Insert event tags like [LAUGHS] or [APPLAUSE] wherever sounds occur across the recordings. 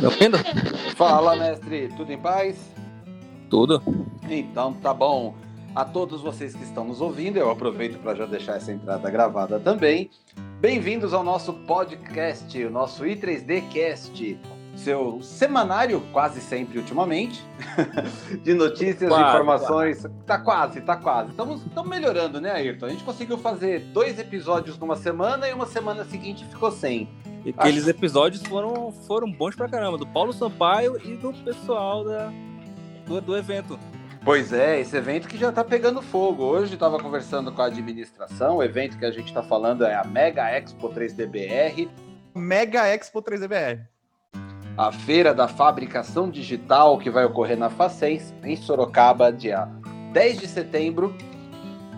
Me ouvindo? Fala, mestre, tudo em paz? Tudo. Então, tá bom. A todos vocês que estão nos ouvindo, eu aproveito para já deixar essa entrada gravada também. Bem-vindos ao nosso podcast, o nosso i3D Cast, seu semanário, quase sempre ultimamente, [LAUGHS] de notícias, Quase, informações. Tá quase, tá quase. Estamos melhorando, né, Ayrton? A gente conseguiu fazer dois episódios numa semana e uma semana seguinte ficou sem. E aqueles episódios foram, foram bons pra caramba, do Paulo Sampaio e do pessoal da, do, do evento. Pois é, esse evento que já tá pegando fogo. Hoje estava conversando com a administração, o evento que a gente está falando é a Mega Expo 3DBR, Mega Expo 3DBR. A feira da fabricação digital que vai ocorrer na Facens, em Sorocaba, dia 10 de setembro,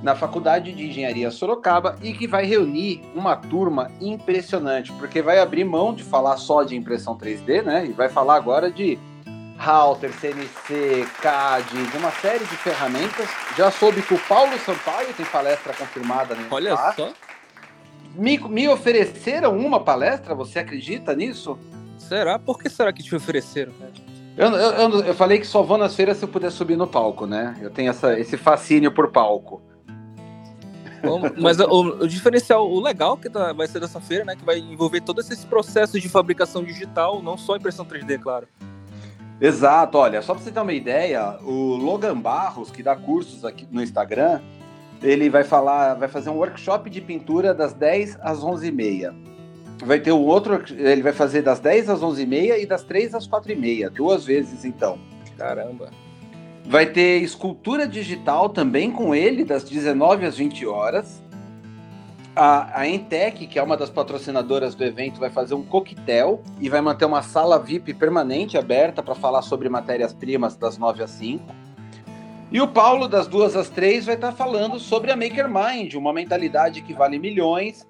na Faculdade de Engenharia Sorocaba, e que vai reunir uma turma impressionante, porque vai abrir mão de falar só de impressão 3D, né? E vai falar agora de Router, CNC, CAD, de uma série de ferramentas. Já soube que o Paulo Sampaio tem palestra confirmada nesse Olha espaço. só. Me, me ofereceram uma palestra, você acredita nisso? Será? Por que será que te ofereceram? cara? Eu, eu, eu, eu falei que só vou nas feiras se eu puder subir no palco, né? Eu tenho essa, esse fascínio por palco. Mas o, o diferencial, o legal que tá- vai ser dessa feira, né? Que vai envolver todos esses processos de fabricação digital, não só impressão 3D, claro. Exato, olha, só pra você ter uma ideia, o Logan Barros, que dá cursos aqui no Instagram, ele vai falar, vai fazer um workshop de pintura das 10 às 11h30. Vai ter um outro, ele vai fazer das 10 às 11h30 e das 3 às 4h30, duas vezes então. Caramba. Vai ter escultura digital também com ele, das 19 às 20 horas. A, a Entec, que é uma das patrocinadoras do evento, vai fazer um coquetel e vai manter uma sala VIP permanente aberta para falar sobre matérias-primas das 9 às 5. E o Paulo, das 2 às 3, vai estar falando sobre a Maker Mind, uma mentalidade que vale milhões,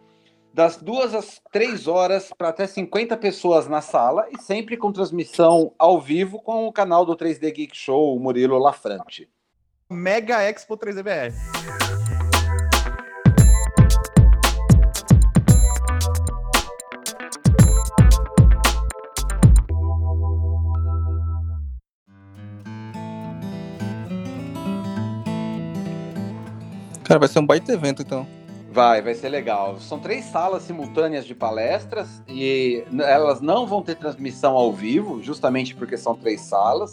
das 2 às 3 horas para até 50 pessoas na sala e sempre com transmissão ao vivo com o canal do 3D Geek Show, o Murilo Lafrante. Mega Expo 3DBR. Cara, vai ser um baita evento, então. Vai, vai ser legal. São três salas simultâneas de palestras e elas não vão ter transmissão ao vivo, justamente porque são três salas.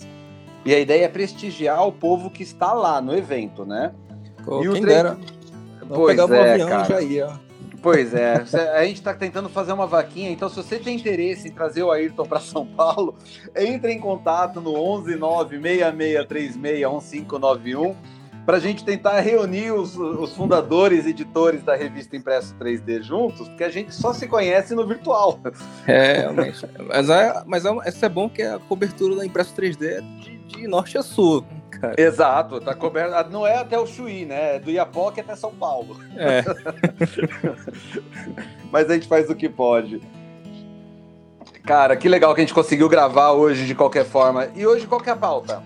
E a ideia é prestigiar o povo que está lá no evento, né? Pô, E o quem trem- dera. Pois pegar um é, avião cara. já ia. Pois é, a gente está tentando fazer uma vaquinha, então se você tem interesse em trazer o Ayrton para São Paulo, [LAUGHS] entre em contato no 11 96636 1591 para a gente tentar reunir os, os fundadores editores da revista Impresso 3D juntos, porque a gente só se conhece no virtual. É, realmente. mas é, mas é, isso é bom que a cobertura da impresso 3D é de, de norte a sul. Cara. Exato, tá coberto. Não é até o Chuí, né? É do Iapoque até São Paulo. É. [LAUGHS] Mas a gente faz o que pode. Cara, que legal que a gente conseguiu gravar hoje de qualquer forma. E hoje qual que é a pauta?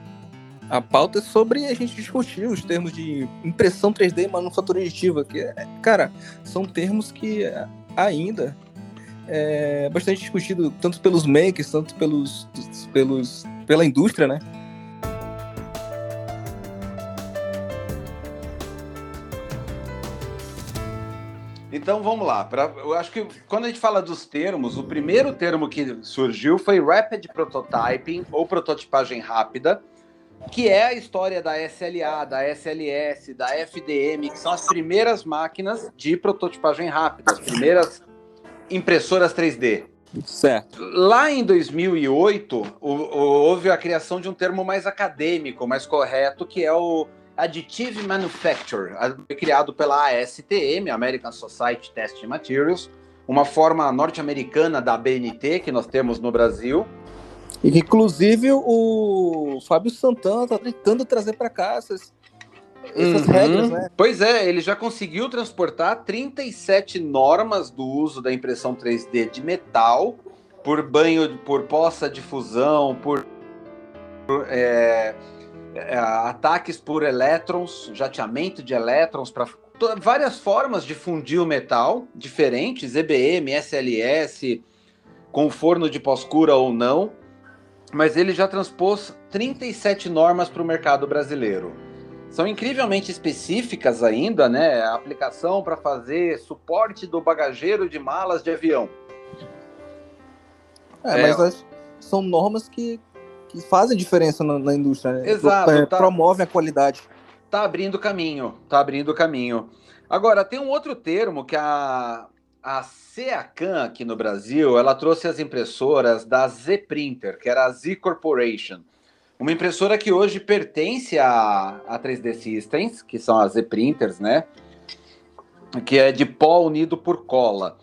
A pauta é sobre a gente discutir os termos de impressão 3D e manufatura aditiva, que, é- cara, são termos que ainda é bastante discutido tanto pelos makers, tanto pelos, pelos pela indústria, né? Então vamos lá. Pra, eu acho que quando a gente fala dos termos, o primeiro termo que surgiu foi Rapid Prototyping ou prototipagem rápida, que é a história da SLA, da SLS, da FDM, que são as primeiras máquinas de prototipagem rápida, as primeiras impressoras 3D. Certo. Lá em 2008, o- o- houve a criação de um termo mais acadêmico, mais correto, que é o Additive Manufacture, criado pela ASTM, American Society Testing Materials, uma forma norte-americana da BNT que nós temos no Brasil. E inclusive, o Fábio Santana tá tentando trazer para cá essas, essas Uhum. regras, né? Pois é, ele já conseguiu transportar 37 normas do uso da impressão 3D de metal por banho, por poça de fusão, por, por, é, é, ataques por elétrons, jateamento de elétrons para várias formas de fundir o metal diferentes, EBM, SLS, com forno de pós-cura ou não, mas ele já transpôs 37 normas para o mercado brasileiro. São incrivelmente específicas ainda, né? A aplicação para fazer suporte do bagageiro de malas de avião. É, é mas são normas que, que fazem diferença na, na indústria, né? Exato. É, tá, promovem a qualidade. Tá abrindo caminho, tá abrindo caminho. Agora, tem um outro termo que a, a Ceacan aqui no Brasil, ela trouxe as impressoras da Z Printer, que era a Z Corporation. Uma impressora que hoje pertence à 3D Systems, que são as Z Printers, né? Que é de pó unido por cola.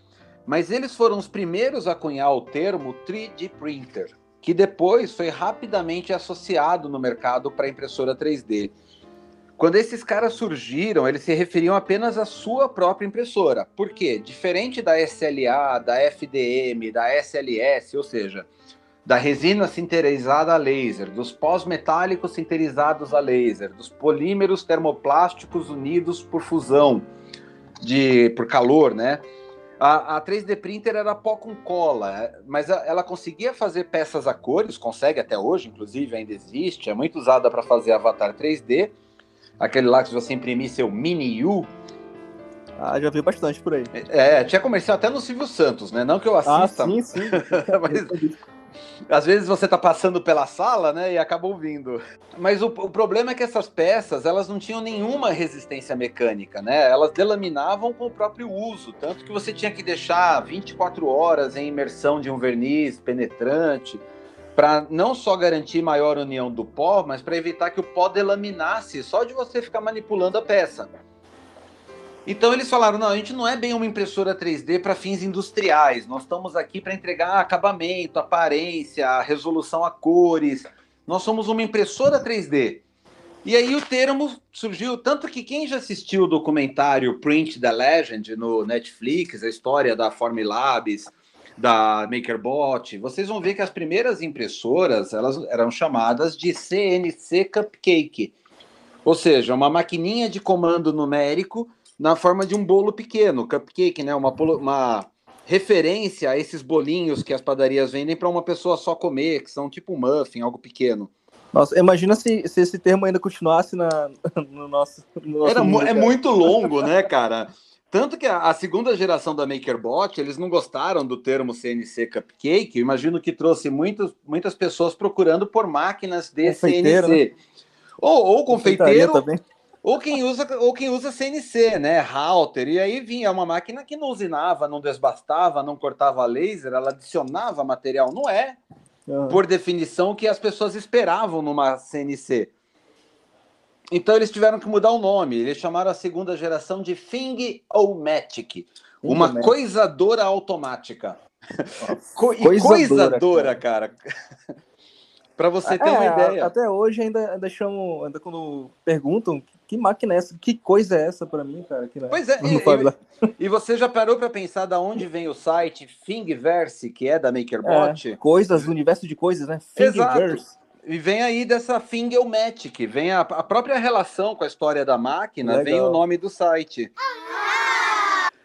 Mas eles foram os primeiros a cunhar o termo 3D Printer, que depois foi rapidamente associado no mercado para impressora 3D. Quando esses caras surgiram, eles se referiam apenas à sua própria impressora. Por quê? Diferente da SLA, da FDM, da SLS, ou seja, da resina sinterizada a laser, dos pós-metálicos sinterizados a laser, dos polímeros termoplásticos unidos por fusão, de por calor, né? A, a 3D printer era pó com cola, mas a, ela conseguia fazer peças a cores, consegue até hoje, inclusive ainda existe, é muito usada para fazer avatar 3D aquele lá que você imprimir seu mini U. Ah, já vi bastante por aí. É, tinha comercial até no Silvio Santos, né? Não que eu assista. Ah, sim, sim. [LAUGHS] mas, às vezes você tá passando pela sala, né, e acaba ouvindo. Mas o, o, problema é que essas peças, elas não tinham nenhuma resistência mecânica, né? Elas delaminavam com o próprio uso, tanto que você tinha que deixar 24 horas em imersão de um verniz penetrante para não só garantir maior união do pó, mas para evitar que o pó delaminasse só de você ficar manipulando a peça. Então eles falaram: não, a gente não é bem uma impressora 3D para fins industriais, nós estamos aqui para entregar acabamento, aparência, resolução a cores. Nós somos uma impressora 3D. E aí o termo surgiu, tanto que quem já assistiu o documentário Print the Legend no Netflix, a história da Formilabs, da MakerBot, vocês vão ver que as primeiras impressoras elas eram chamadas de CNC Cupcake, ou seja, uma maquininha de comando numérico na forma de um bolo pequeno, cupcake, né? Uma, uma referência a esses bolinhos que as padarias vendem para uma pessoa só comer, que são tipo muffin, algo pequeno. Nossa, imagina se, se esse termo ainda continuasse na, [LAUGHS] no nosso. No nosso Era, mundo, é muito longo, né, cara? [LAUGHS] Tanto que a, a, segunda geração da MakerBot, eles não gostaram do termo CNC Cupcake. Eu imagino que trouxe muitos, muitas pessoas procurando por máquinas de CNC. Né? Ou, ou confeiteiro, ou quem, usa, ou quem usa CNC, né? Router. E aí vinha uma máquina que não usinava, não desbastava, não cortava laser, ela adicionava material. Não é, uhum. por definição, que as pessoas esperavam numa CNC. Então eles tiveram que mudar o nome. Eles chamaram a segunda geração de Thing-O-Matic, uma coisadora automática. Co coisadora, coisadora, cara. Para [LAUGHS] você ter é, uma ideia. Até hoje ainda, ainda chamam, ainda quando perguntam que máquina é essa, que coisa é essa para mim, cara? É. Pois é, [LAUGHS] e, e, você já parou para pensar da onde vem o site Thingiverse, que é da MakerBot? É, coisas, universo de coisas, né? Thingiverse. Exato. E vem aí dessa Fingelmatic, vem a, a, própria relação com a história da máquina, Legal. vem o nome do site.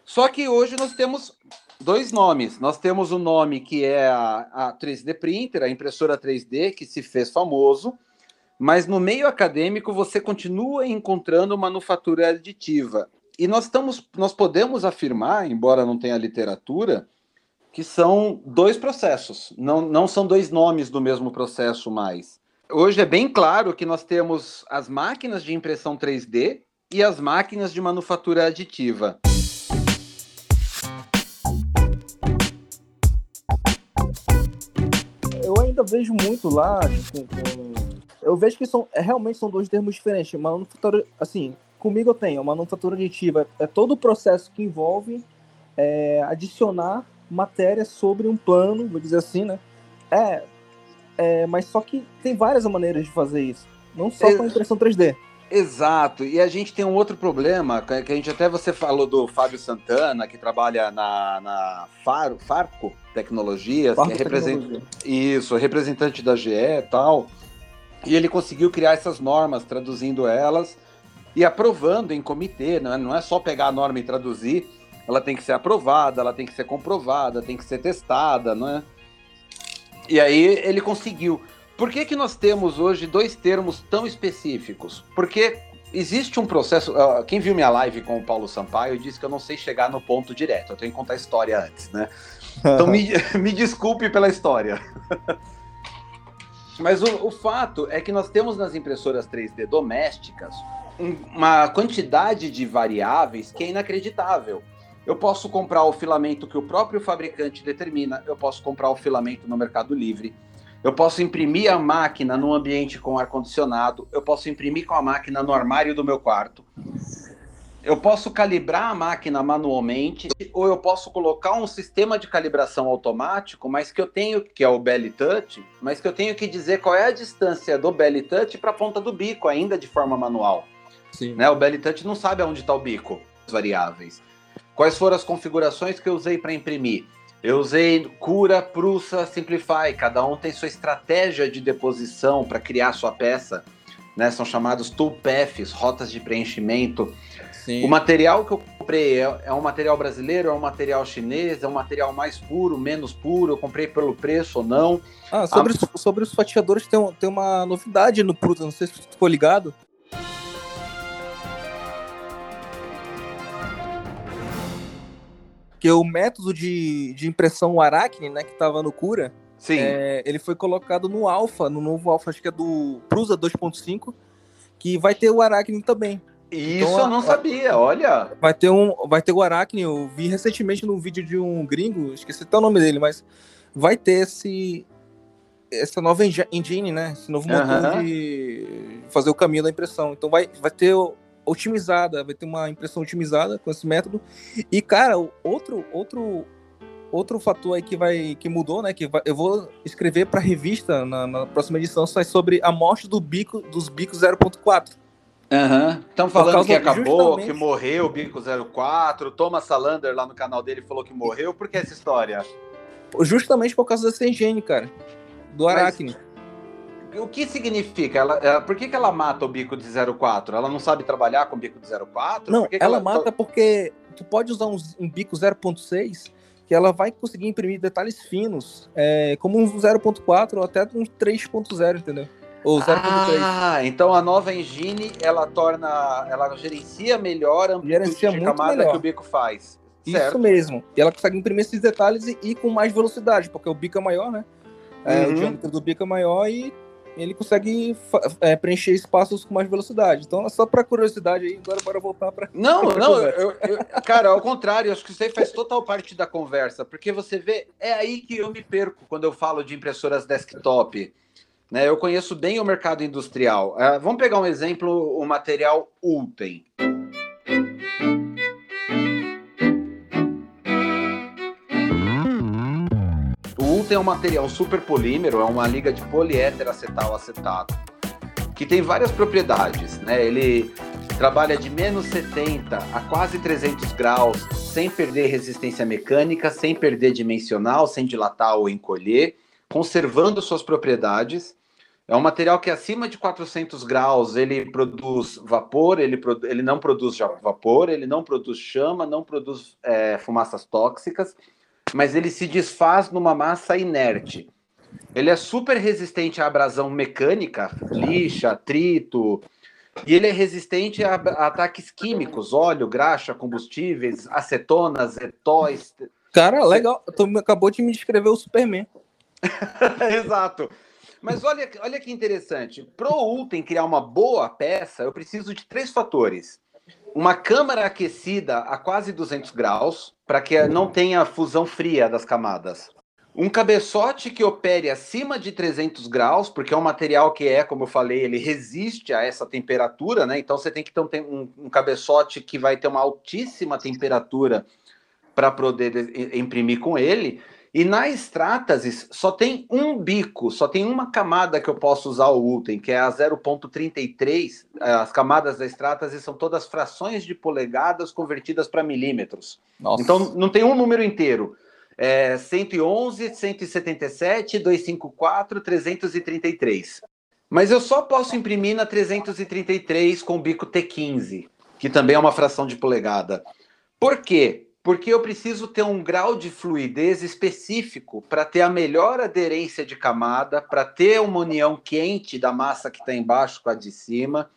Só que hoje nós temos dois nomes. Nós temos o nome que é a, a 3D Printer, a impressora 3D, que se fez famoso, mas no meio acadêmico você continua encontrando manufatura aditiva. E nós, estamos, nós podemos afirmar, embora não tenha literatura, que são dois processos, não, não são dois nomes do mesmo processo mais. Hoje é bem claro que nós temos as máquinas de impressão 3D e as máquinas de manufatura aditiva. Eu ainda vejo muito lá, tipo, eu vejo que são é, realmente são dois termos diferentes. Manufatura, assim, comigo eu tenho, manufatura aditiva é todo o processo que envolve é, adicionar matéria sobre um plano, vou dizer assim, né? É, é mas só que tem várias maneiras de fazer isso, não só com impressão 3D. Exato, e a gente tem um outro problema, que a gente até você falou do Fábio Santana, que trabalha na, na Faro, Farco Tecnologias, Farco que é representante, isso, representante da GE e tal. E ele conseguiu criar essas normas, traduzindo elas e aprovando em comitê, não é, não é só pegar a norma e traduzir, ela tem que ser aprovada, ela tem que ser comprovada, tem que ser testada, não é? E aí ele conseguiu. Por que, que nós temos hoje dois termos tão específicos? Porque existe um processo. quem viu minha live com o Paulo Sampaio disse que eu não sei chegar no ponto direto, eu tenho que contar a história antes, né? Então me, [LAUGHS] me desculpe pela história. Mas o, o, fato é que nós temos nas impressoras 3D domésticas uma quantidade de variáveis que é inacreditável. Eu posso comprar o filamento que o próprio fabricante determina, eu posso comprar o filamento no Mercado Livre, eu posso imprimir a máquina num ambiente com ar-condicionado, eu posso imprimir com a máquina no armário do meu quarto, eu posso calibrar a máquina manualmente, ou eu posso colocar um sistema de calibração automático, mas que eu tenho, que é o Belly Touch, mas que eu tenho que dizer qual é a distância do Belly Touch para a ponta do bico, ainda de forma manual. Sim. Né? O Belly Touch não sabe aonde está o bico, as variáveis. Quais foram as configurações que eu usei para imprimir? Eu usei Cura, Prussa, Simplify. Cada um tem sua estratégia de deposição para criar sua peça. Né? São chamados toolpaths, rotas de preenchimento. Sim. O material que eu comprei é, é, um material brasileiro, é um material chinês, é um material mais puro, menos puro, eu comprei pelo preço ou não. Ah, sobre, ah, os, sobre os fatiadores tem, tem uma novidade no Prusa, não sei se você ficou ligado. Que o método de, de impressão Aracne, né, que estava no Cura, é, ele foi colocado no Alpha, no novo Alpha, acho que é do Prusa 2.5, que vai ter o Aracne também. Isso então, eu não a, sabia, olha. Vai ter um, vai ter o Aracne, eu vi recentemente num vídeo de um gringo, esqueci até o nome dele, mas vai ter esse essa nova engine, né? Esse novo motor de fazer o caminho da impressão. Então vai, vai ter otimizada, vai ter uma impressão otimizada com esse método. E, cara, outro, outro, outro fator aí que vai que mudou, né? Que vai, eu vou escrever para revista na, na, próxima edição sai sobre a morte do bico dos bicos 0.4. Aham. Estão falando que acabou, justamente... que morreu o Bico 04. Thomas Salander lá no canal dele falou que morreu. Por que essa história? Justamente por causa dessa engine, cara. Do Aracne. O que significa? Ela, ela, por que, que ela mata o bico de 04? Ela não sabe trabalhar com bico de 04? Não, que ela, ela, mata porque tu pode usar um, um bico 0.6 que ela vai conseguir imprimir detalhes finos, é, como um 0.4 ou até um 3.0, entendeu? Ou 0.3. Ah, então a nova engine, ela torna, ela gerencia melhor a gerencia de camada melhor. que o bico faz. Certo. Isso mesmo. E ela consegue imprimir esses detalhes e, e com mais velocidade, porque o bico é maior, né? É, uhum. O diâmetro do bico é maior e ele consegue é, preencher espaços com mais velocidade. Então, só para curiosidade aí, agora bora voltar para. Não, não, eu, eu, cara, ao contrário, acho que isso aí faz total parte da conversa, porque você vê, é aí que eu me perco quando eu falo de impressoras desktop. Né? Eu conheço bem o mercado industrial. Uh, vamos pegar um exemplo, o material Ultem. Tem um material super polímero, é uma liga de poliéter acetal acetato, que tem várias propriedades, né? Ele trabalha de menos 70 a quase 300 graus, sem perder resistência mecânica, sem perder dimensional, sem dilatar ou encolher, conservando suas propriedades. É um material que acima de 400 graus ele produz vapor, ele, ele não produz vapor, ele não produz chama, não produz é, fumaças tóxicas mas ele se desfaz numa massa inerte. Ele é super resistente à abrasão mecânica, lixa, atrito, e ele é resistente a, a ataques químicos, óleo, graxa, combustíveis, acetonas, etóis. Cara, legal. Tu acabou de me descrever o Superman. [LAUGHS] Exato. Mas olha, olha que interessante. Pro Ultem criar uma boa peça, eu preciso de três fatores uma câmara aquecida a quase 200 graus, para que não tenha fusão fria das camadas. Um cabeçote que opere acima de 300 graus, porque é um material que é, como eu falei, ele resiste a essa temperatura, né? Então você tem que ter um, um cabeçote que vai ter uma altíssima temperatura para poder imprimir com ele. E na Stratasys só tem um bico, só tem uma camada que eu posso usar o Ultem, que é a 0.33. É, as camadas da Stratasys são todas frações de polegadas convertidas para milímetros. Nossa. Então não tem um número inteiro. É 111, 177, 254, 333. Mas eu só posso imprimir na 333 com bico T15, que também é uma fração de polegada. Por quê? Porque eu preciso ter um grau de fluidez específico para ter a melhor aderência de camada, para ter uma união quente da massa que está embaixo com a de cima.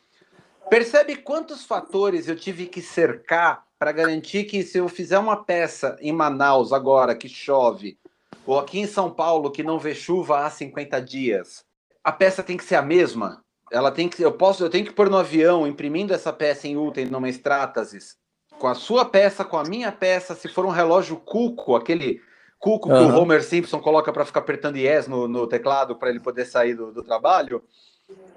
Percebe quantos fatores eu tive que cercar para garantir que se eu fizer uma peça em Manaus agora que chove, ou aqui em São Paulo que não vê chuva há 50 dias, a peça tem que ser a mesma. Ela tem que, eu posso, eu tenho que pôr no avião, imprimindo essa peça em Ultra numa Stratasys, com a sua peça, com a minha peça, se for um relógio Cuco, aquele Cuco uhum. que o Homer Simpson coloca para ficar apertando yes no, no teclado para ele poder sair do, do trabalho,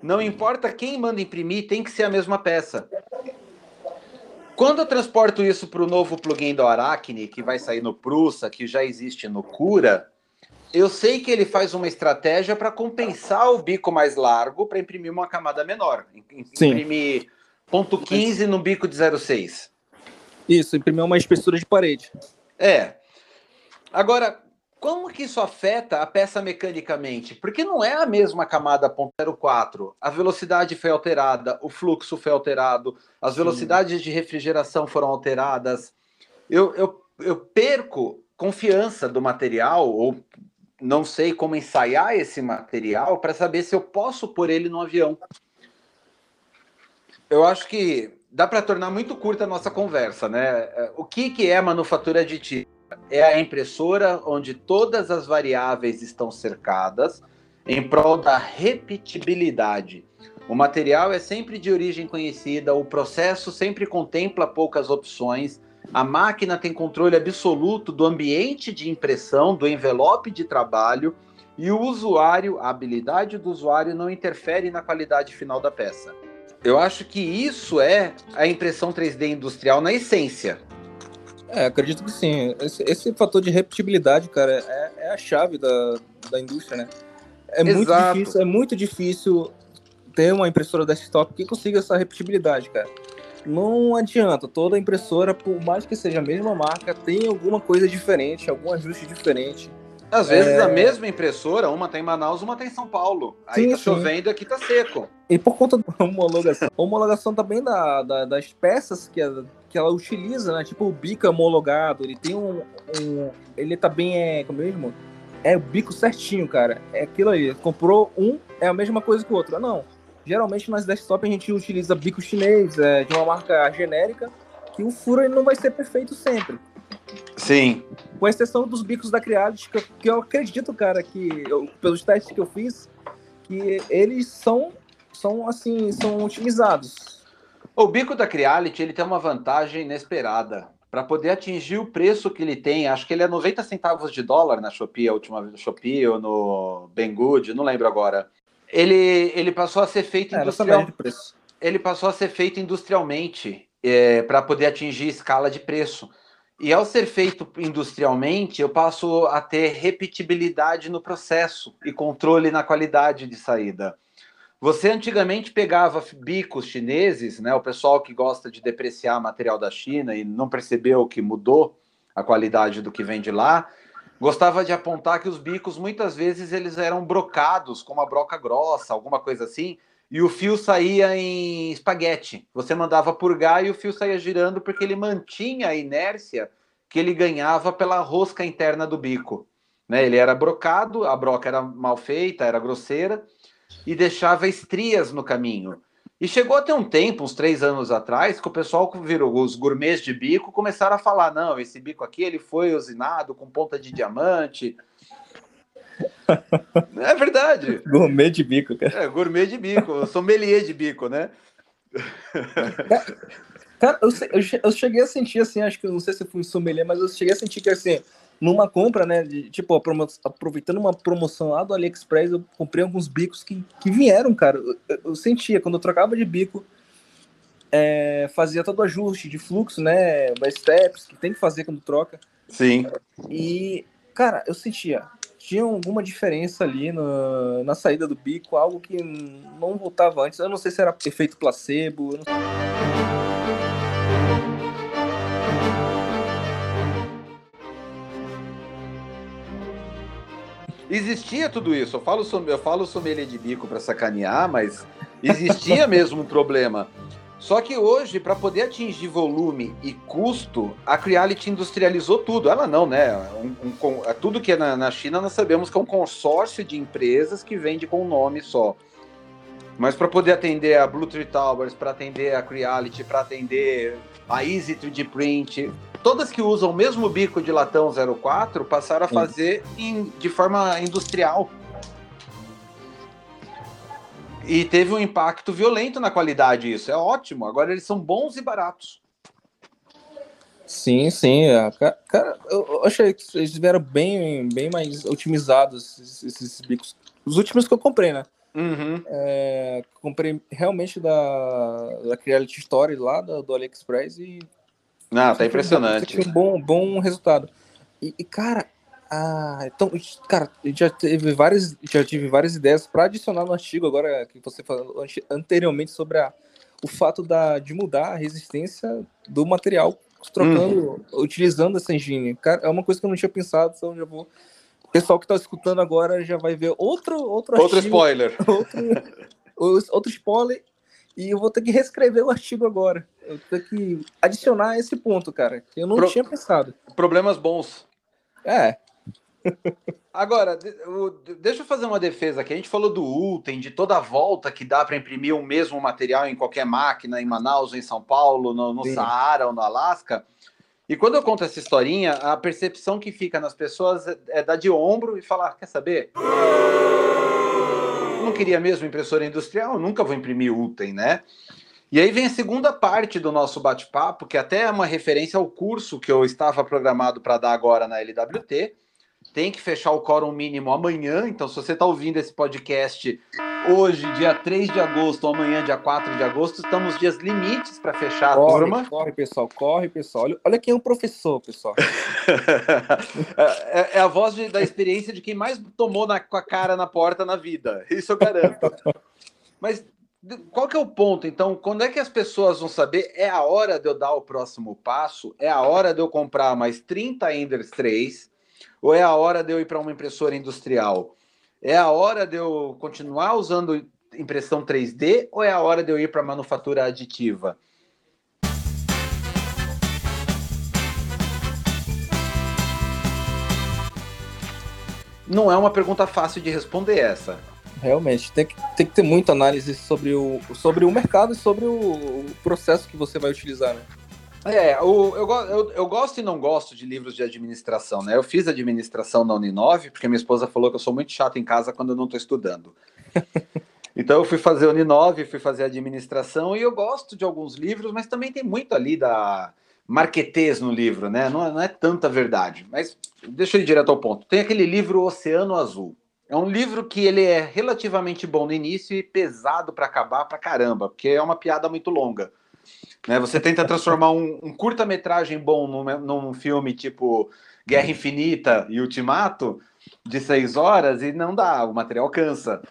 não importa quem manda imprimir, tem que ser a mesma peça. Quando eu transporto isso para o novo plugin do Aracne, que vai sair no Prusa, que já existe no Cura, eu sei que ele faz uma estratégia para compensar o bico mais largo para imprimir uma camada menor. Imprimir Sim. ponto 15 no bico de 0,6. Isso, imprimir uma espessura de parede. É. Agora, como que isso afeta a peça mecanicamente? Porque não é a mesma camada ponto 04. A velocidade foi alterada, o fluxo foi alterado, as velocidades Sim. de refrigeração foram alteradas. Eu, eu, eu perco confiança do material, ou não sei como ensaiar esse material para saber se eu posso pôr ele no avião. Eu acho que dá para tornar muito curta a nossa conversa, né? É, o que, que é manufatura aditiva? É a impressora onde todas as variáveis estão cercadas em prol da repetibilidade. O material é sempre de origem conhecida, o processo sempre contempla poucas opções a máquina tem controle absoluto do ambiente de impressão, do envelope de trabalho, e o usuário, a habilidade do usuário não interfere na qualidade final da peça. Eu acho que isso é a impressão 3D industrial na essência. É, acredito que sim. Esse, esse fator de repetibilidade, cara, é, é, a chave da, da indústria, né? É Exato. muito difícil, é muito difícil ter uma impressora desktop que consiga essa repetibilidade, cara não adianta. Toda impressora, por mais que seja a mesma marca, tem alguma coisa diferente, algum ajuste diferente. Às vezes é... a mesma impressora, uma tem tá em Manaus, uma tem tá em São Paulo. Aí sim, tá chovendo e aqui tá seco. E por conta da [LAUGHS] homologação, homologação também da, da, das peças que, a, que ela utiliza, né? Tipo o bico homologado, ele tem um. um ele tá bem. É, como mesmo? É o bico certinho, cara. É aquilo aí. Comprou um, é a mesma coisa que o outro. Não. Geralmente nas desktop a gente utiliza bico chinês é, de uma marca genérica, que o furo ele não vai ser perfeito sempre. Sim. Com exceção dos bicos da Creality, que, que eu acredito, cara, que eu, pelos testes que eu fiz, que eles são, são assim, são otimizados. O bico da Creality ele tem uma vantagem inesperada. Para poder atingir o preço que ele tem, acho que ele é 90 centavos de dólar na Shopee, a última vez no Shopee ou no Banggood, não lembro agora ele, ele passou a ser feito é, industrial... ele passou a ser feito industrialmente é, para poder atingir escala de preço. E ao ser feito industrialmente, eu passo a ter repetibilidade no processo e controle na qualidade de saída. Você antigamente pegava bicos chineses, né, o pessoal que gosta de depreciar material da China e não percebeu que mudou a qualidade do que vem de lá, gostava de apontar que os bicos muitas vezes eles eram brocados com uma broca grossa, alguma coisa assim, e o fio saía em espaguete. Você mandava purgar e o fio saía girando porque ele mantinha a inércia que ele ganhava pela rosca interna do bico. Né? Ele era brocado, a broca era mal feita, era grosseira e deixava estrias no caminho. E chegou até um tempo, uns três anos atrás, que o pessoal virou os gourmets de bico começaram a falar: não, esse bico aqui ele foi usinado com ponta de diamante. É verdade. Gourmet de bico, cara. É, gourmet de bico, sommelier de bico, né? Cara, eu, eu cheguei a sentir assim, acho que eu não sei se fui sommelier, mas eu cheguei a sentir que assim, numa compra, né? De, tipo, aproveitando uma promoção lá do AliExpress, eu comprei alguns bicos que, que vieram, cara. Eu, eu sentia, quando eu trocava de bico, é, fazia todo o ajuste de fluxo, né? By steps, que tem que fazer quando troca. Sim. E, cara, eu sentia. Tinha alguma diferença ali no, na saída do bico, algo que não voltava antes. Eu não sei se era efeito placebo. Existia tudo isso. Eu falo, eu falo sommelier de bico para sacanear, mas existia mesmo um problema. Só que hoje, para poder atingir volume e custo, a Creality industrializou tudo. Ela não, né? Um, um, é tudo que é na, na, China nós sabemos que é um consórcio de empresas que vende com um nome só. Mas para poder atender a Blue Tree Towers, para atender a Creality, para atender a Easy 3D Print, todas que usam o mesmo bico de latão 04 passaram a fazer em, de forma industrial. E teve um impacto violento na qualidade isso. É ótimo. Agora eles são bons e baratos. Sim, sim. É. Cara, eu achei que eles vieram bem, bem mais otimizados esses, esses bicos. Os últimos que eu comprei, né? Uhum. É, comprei realmente da, da Creality Story lá do, do AliExpress e. Não, tá impressionante. Um bom, bom resultado. E, e, cara, ah, então, cara, já teve várias, já tive várias ideias para adicionar no artigo agora que você falou anteriormente sobre a, o fato da, de mudar a resistência do material trocando, uhum. utilizando essa engine. Cara, é uma coisa que eu não tinha pensado, então já vou. O pessoal que está escutando agora já vai ver outro outro, outro artigo, spoiler, [LAUGHS] outro, outro spoiler e eu vou ter que reescrever o artigo agora. Eu vou ter que adicionar esse ponto, cara, que eu não Pro... tinha pensado. Problemas bons. É, Agora, deixa eu fazer uma defesa aqui. A gente falou do Ultem, de toda a volta que dá para imprimir o mesmo material em qualquer máquina, em Manaus, em São Paulo, no, no Saara ou no Alasca. E quando eu conto essa historinha, a percepção que fica nas pessoas é dar de ombro e falar: quer saber? Não queria mesmo impressora industrial, nunca vou imprimir Ultem, né? E aí vem a segunda parte do nosso bate-papo, que até é uma referência ao curso que eu estava programado para dar agora na LWT tem que fechar o quórum mínimo amanhã. Então, se você está ouvindo esse podcast hoje, dia 3 de agosto, ou amanhã, dia 4 de agosto, estamos dias limites para fechar corre, a turma. Corre, pessoal, corre, pessoal. Olha, olha quem é um professor, pessoal. [LAUGHS] É, é, é, a voz de, da experiência de quem mais tomou na, com a cara na porta na vida. Isso eu garanto. Mas qual que é o ponto? Então, quando é que as pessoas vão saber? É a hora de eu dar o próximo passo? É a hora de eu comprar mais 30 Enders 3? Ou é a hora de eu ir para uma impressora industrial? É a hora de eu continuar usando impressão 3D ou é a hora de eu ir para manufatura aditiva? Não é uma pergunta fácil de responder essa. Realmente, tem que, tem que ter muita análise sobre o, sobre o mercado e sobre o, o processo que você vai utilizar, né? É, o, eu, eu, eu, gosto e não gosto de livros de administração, né? Eu fiz administração na Uninove, porque minha esposa falou que eu sou muito chato em casa quando eu não estou estudando. [LAUGHS] então eu fui fazer Uninove, fui fazer administração, e eu gosto de alguns livros, mas também tem muito ali da marquetês no livro, né? Não, é, não é tanta verdade. Mas deixa eu ir direto ao ponto. Tem aquele livro Oceano Azul. É um livro que ele é relativamente bom no início e pesado para acabar para caramba, porque é uma piada muito longa. Né? Você tenta transformar um, um curta-metragem bom num, num filme tipo Guerra Infinita e Ultimato de seis horas e não dá, o material cansa.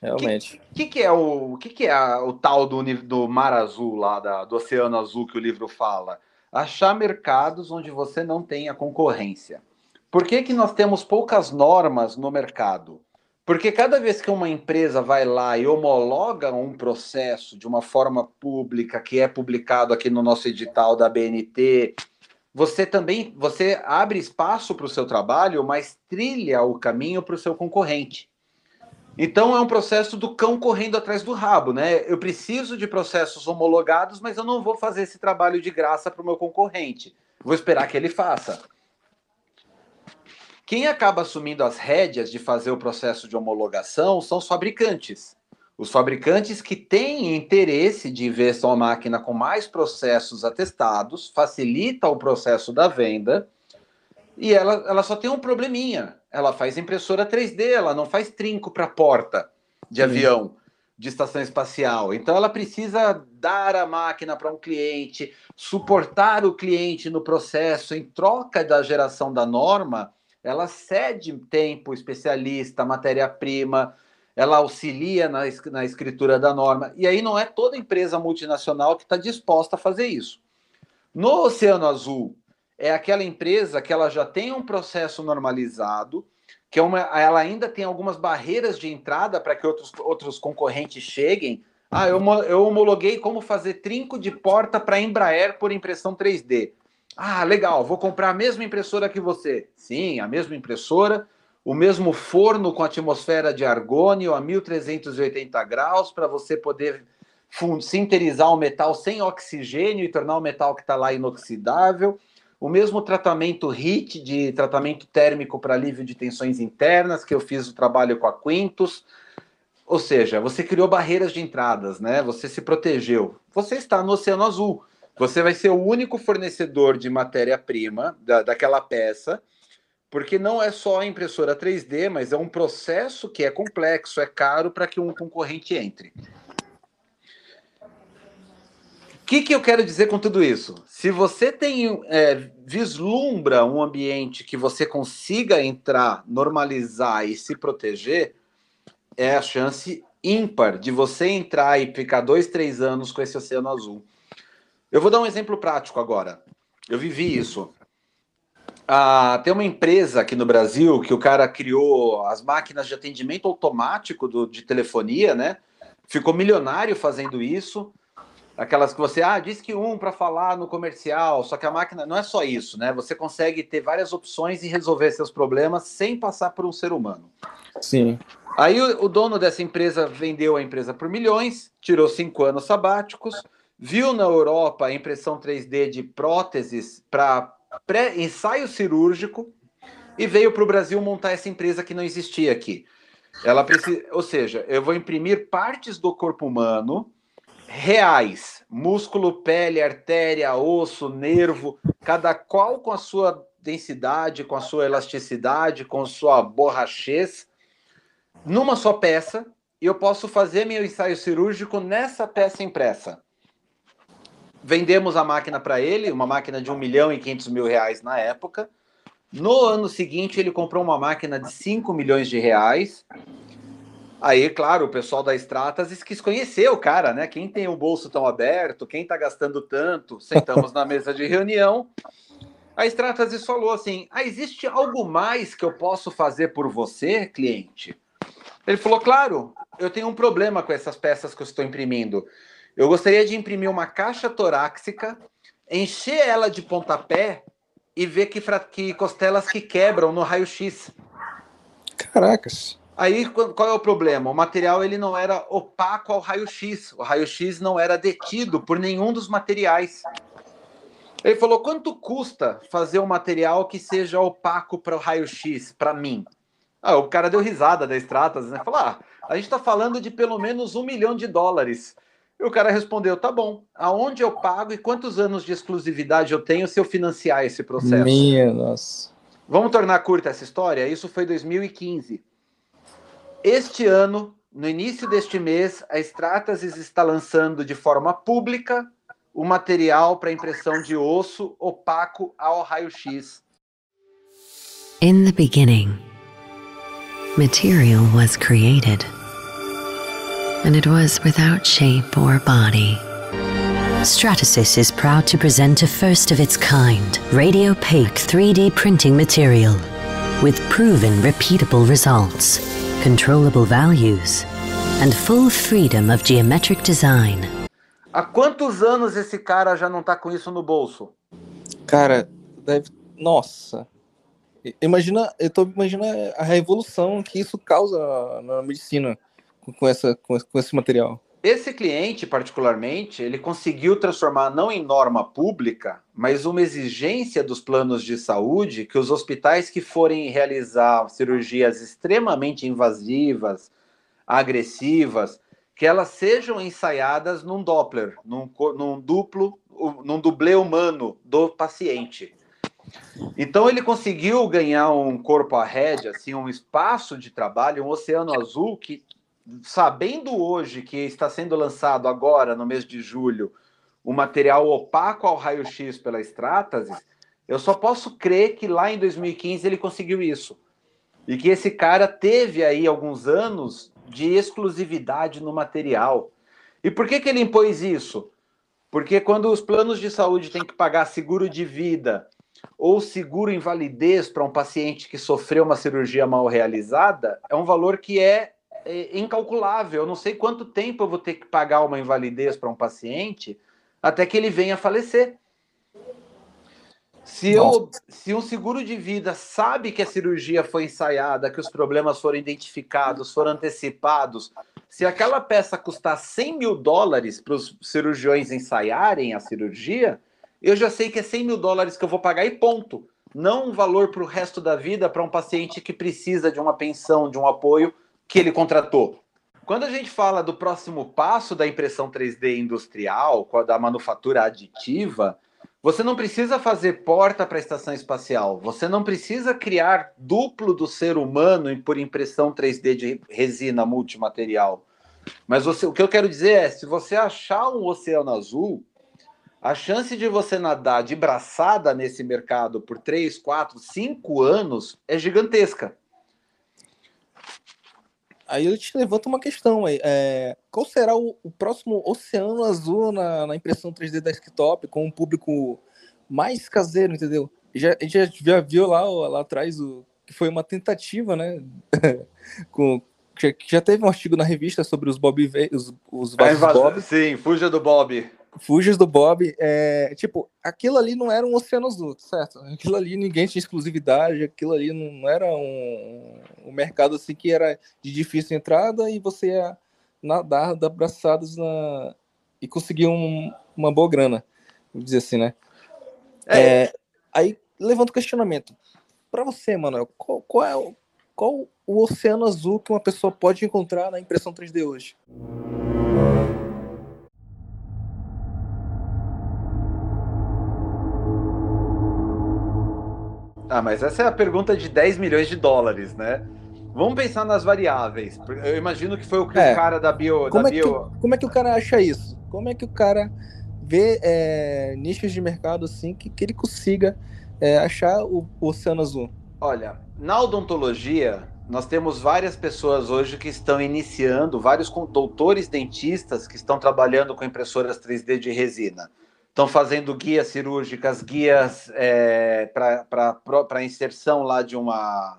Realmente. O que, que, que, é o que, que é a, o tal do, do mar azul lá, da, do oceano azul que o livro fala? Achar mercados onde você não tenha concorrência. Por que, que nós temos poucas normas no mercado? Porque cada vez que uma empresa vai lá e homologa um processo de uma forma pública, que é publicado aqui no nosso edital da BNT, você também você abre espaço para o seu trabalho, mas trilha o caminho para o seu concorrente. Então é um processo do cão correndo atrás do rabo, né? Eu preciso de processos homologados, mas eu não vou fazer esse trabalho de graça para o meu concorrente. Vou esperar que ele faça. Quem acaba assumindo as rédeas de fazer o processo de homologação são os fabricantes. Os fabricantes que têm interesse de ver sua máquina com mais processos atestados, facilita o processo da venda, e ela, ela só tem um probleminha. Ela faz impressora 3D, ela não faz trinco para porta de Sim. avião, de estação espacial. Então ela precisa dar a máquina para um cliente, suportar o cliente no processo em troca da geração da norma ela cede tempo, especialista, matéria-prima, ela auxilia na, na escritura da norma. E aí não é toda empresa multinacional que está disposta a fazer isso. No Oceano Azul, é aquela empresa que ela já tem um processo normalizado, que é uma, ela ainda tem algumas barreiras de entrada para que outros, outros concorrentes cheguem. Ah, eu, eu homologuei como fazer trinco de porta para Embraer por impressão 3D. Ah, legal, vou comprar a mesma impressora que você. Sim, a mesma impressora, o mesmo forno com atmosfera de argônio a 1380 graus para você poder sinterizar o metal sem oxigênio e tornar o metal que está lá inoxidável. O mesmo tratamento HIT, de tratamento térmico para alívio de tensões internas, que eu fiz o trabalho com a Quintus. Ou seja, você criou barreiras de entradas, né? Você se protegeu. Você está no Oceano Azul. Você vai ser o único fornecedor de matéria-prima da, daquela peça, porque não é só a impressora 3D, mas é um processo que é complexo, é caro para que um concorrente entre. O que, que eu quero dizer com tudo isso? Se você tem é, vislumbra um ambiente que você consiga entrar, normalizar e se proteger, é a chance ímpar de você entrar e ficar dois, três anos com esse oceano azul. Eu vou dar um exemplo prático agora. Eu vivi isso. Ah, tem uma empresa aqui no Brasil que o cara criou as máquinas de atendimento automático do, de telefonia, né? Ficou milionário fazendo isso aquelas que você ah diz que um para falar no comercial, só que a máquina não é só isso, né? Você consegue ter várias opções e resolver seus problemas sem passar por um ser humano. Sim. Aí o, o dono dessa empresa vendeu a empresa por milhões, tirou cinco anos sabáticos, viu na Europa a impressão 3D de próteses para ensaio cirúrgico e veio para o Brasil montar essa empresa que não existia aqui. Ela precisa, ou seja, eu vou imprimir partes do corpo humano reais, músculo, pele, artéria, osso, nervo, cada qual com a sua densidade, com a sua elasticidade, com sua borrachez, numa só peça, e eu posso fazer meu ensaio cirúrgico nessa peça impressa. Vendemos a máquina para ele, uma máquina de 1 milhão e 500 mil reais na época. No ano seguinte, ele comprou uma máquina de 5 milhões de reais Aí, claro, o pessoal da Stratas quis conhecer o cara, né? Quem tem o bolso tão aberto, quem tá gastando tanto, sentamos na mesa de reunião. A Stratas falou assim: ah, existe algo mais que eu posso fazer por você, cliente? Ele falou: claro, eu tenho um problema com essas peças que eu estou imprimindo. Eu gostaria de imprimir uma caixa torácica, encher ela de pontapé e ver que, que costelas que quebram no raio-x. Caracas. Aí qual é o problema? O material ele não era opaco ao raio-x. O raio-x não era detido por nenhum dos materiais. Ele falou: quanto custa fazer um material que seja opaco para o raio-x, para mim? Ah, o cara deu risada da Stratas, né? Falou: ah, a gente está falando de pelo menos um milhão de dólares. E o cara respondeu: tá bom, aonde eu pago e quantos anos de exclusividade eu tenho se eu financiar esse processo? Minha nossa. Vamos tornar curta essa história? Isso foi 2015. Este ano, no início deste mês, a Stratasys está lançando de forma pública o material para impressão de osso opaco ao raio-x. In the beginning, material was created, and it was without shape or body. Stratasys is proud to present a first of its kind radiopaque 3D printing material with proven repeatable results controllable values, and full freedom of geometric design. Há quantos anos esse cara já não tá com isso no bolso? Cara, deve. Nossa. Imagina, eu tô imaginando a revolução que isso causa na medicina com, essa, com esse material. Esse cliente, particularmente, ele conseguiu transformar não em norma pública, mas uma exigência dos planos de saúde que os hospitais que forem realizar cirurgias extremamente invasivas, agressivas, que elas sejam ensaiadas num Doppler, num, num duplo, num dublê humano do paciente. Então ele conseguiu ganhar um corpo a rédea, assim, um espaço de trabalho, um oceano azul que sabendo hoje que está sendo lançado agora, no mês de julho, o material opaco ao raio-x pela Stratasys, eu só posso crer que lá em 2015 ele conseguiu isso. E que esse cara teve aí alguns anos de exclusividade no material. E por que, que ele impôs isso? Porque quando os planos de saúde têm que pagar seguro de vida ou seguro invalidez para um paciente que sofreu uma cirurgia mal realizada, é um valor que é, é incalculável. Eu não sei quanto tempo eu vou ter que pagar uma invalidez para um paciente até que ele venha a falecer. Se, eu, se um seguro de vida sabe que a cirurgia foi ensaiada, que os problemas foram identificados, foram antecipados, se aquela peça custar 100 mil dólares para os cirurgiões ensaiarem a cirurgia, eu já sei que é 100 mil dólares que eu vou pagar e ponto. Não um valor para o resto da vida para um paciente que precisa de uma pensão, de um apoio que ele contratou. Quando a gente fala do próximo passo da impressão 3D industrial, da manufatura aditiva, você não precisa fazer porta para a estação espacial. Você não precisa criar duplo do ser humano por impressão 3D de resina multimaterial. Mas você, o que eu quero dizer é, se você achar um oceano azul, a chance de você nadar de braçada nesse mercado por 3, 4, 5 anos é gigantesca. Aí eu te levanto uma questão aí. É, qual será o, o, próximo Oceano Azul na, na, impressão 3D desktop com um público mais caseiro, entendeu? Já, a gente já viu lá, lá atrás o, que foi uma tentativa, né? [LAUGHS] com, já, já teve um artigo na revista sobre os Bob os, os é, Bob. Sim, fuja do Bob. Fujas do Bob, é, tipo, aquilo ali não era um oceano azul, certo? Aquilo ali ninguém tinha exclusividade, aquilo ali não era um, um mercado assim que era de difícil entrada e você ia nadar da braçadas na, e conseguir um, uma boa grana, vamos dizer assim, né? É. É, aí levanta o questionamento. Para você, Manuel, qual, qual é o, qual o oceano azul que uma pessoa pode encontrar na impressão 3D hoje? Ah, mas essa é a pergunta de 10 milhões de dólares, né? Vamos pensar nas variáveis. Eu imagino que foi o que é. o cara da bio. Como, da é bio... Que, como é que o cara acha isso? Como é que o cara vê é, nichos de mercado assim que, que ele consiga é, achar o, o oceano azul? Olha, na odontologia, nós temos várias pessoas hoje que estão iniciando, vários doutores dentistas que estão trabalhando com impressoras 3D de resina estão fazendo guias cirúrgicas, guias é, para inserção lá de uma.